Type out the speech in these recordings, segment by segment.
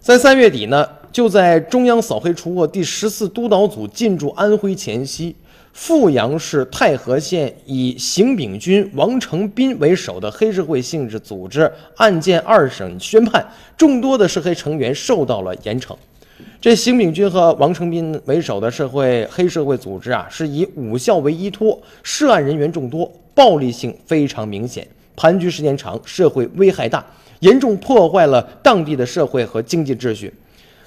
在三月底呢，就在中央扫黑除恶第十四督导组进驻安徽前夕，阜阳市太和县以邢炳军、王成斌为首的黑社会性质组织案件二审宣判，众多的涉黑成员受到了严惩。这邢炳军和王成斌为首的社会黑社会组织啊，是以武校为依托，涉案人员众多，暴力性非常明显，盘踞时间长，社会危害大，严重破坏了当地的社会和经济秩序。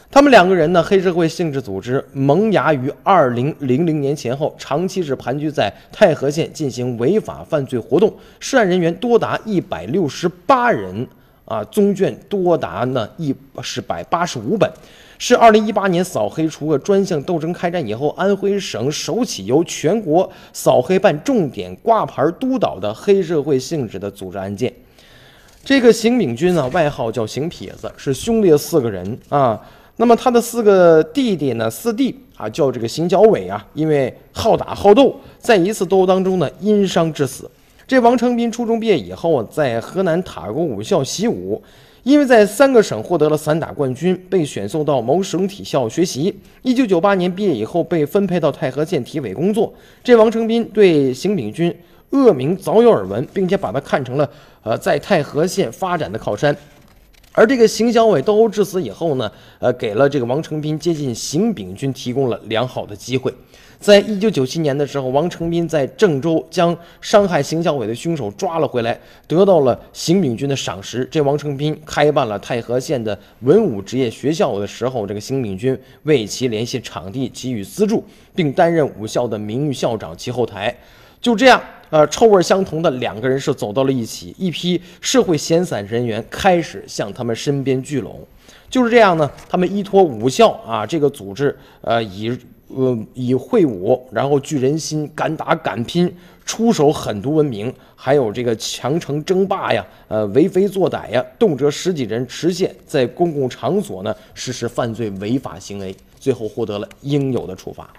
他们两个人呢，黑社会性质组织萌芽于二零零零年前后，长期是盘踞在太和县进行违法犯罪活动，涉案人员多达一百六十八人啊，宗卷多达呢一是百八十五本，是二零一八年扫黑除恶专项斗争开展以后，安徽省首起由全国扫黑办重点挂牌督导的黑社会性质的组织案件。这个邢炳军呢，外号叫邢痞子，是兄弟四个人啊。那么他的四个弟弟呢，四弟啊，叫这个邢小伟啊，因为好打好斗，在一次斗殴当中呢，因伤致死。这王成斌初中毕业以后，在河南塔沟武校习武，因为在三个省获得了散打冠军，被选送到某省体校学习。一九九八年毕业以后，被分配到太和县体委工作。这王成斌对邢炳军恶名早有耳闻，并且把他看成了呃在太和县发展的靠山。而这个邢小伟斗殴致死以后呢，呃，给了这个王成斌接近邢炳军提供了良好的机会。在一九九七年的时候，王成斌在郑州将伤害邢小伟的凶手抓了回来，得到了邢炳军的赏识。这王成斌开办了太和县的文武职业学校的时候，这个邢炳军为其联系场地，给予资助，并担任武校的名誉校长，其后台。就这样，呃，臭味相同的两个人是走到了一起，一批社会闲散人员开始向他们身边聚拢。就是这样呢，他们依托武校啊这个组织，呃，以呃以会武，然后聚人心，敢打敢拼，出手狠毒闻名，还有这个强城争霸呀，呃，为非作歹呀，动辄十几人持械在公共场所呢实施犯罪违法行为，最后获得了应有的处罚。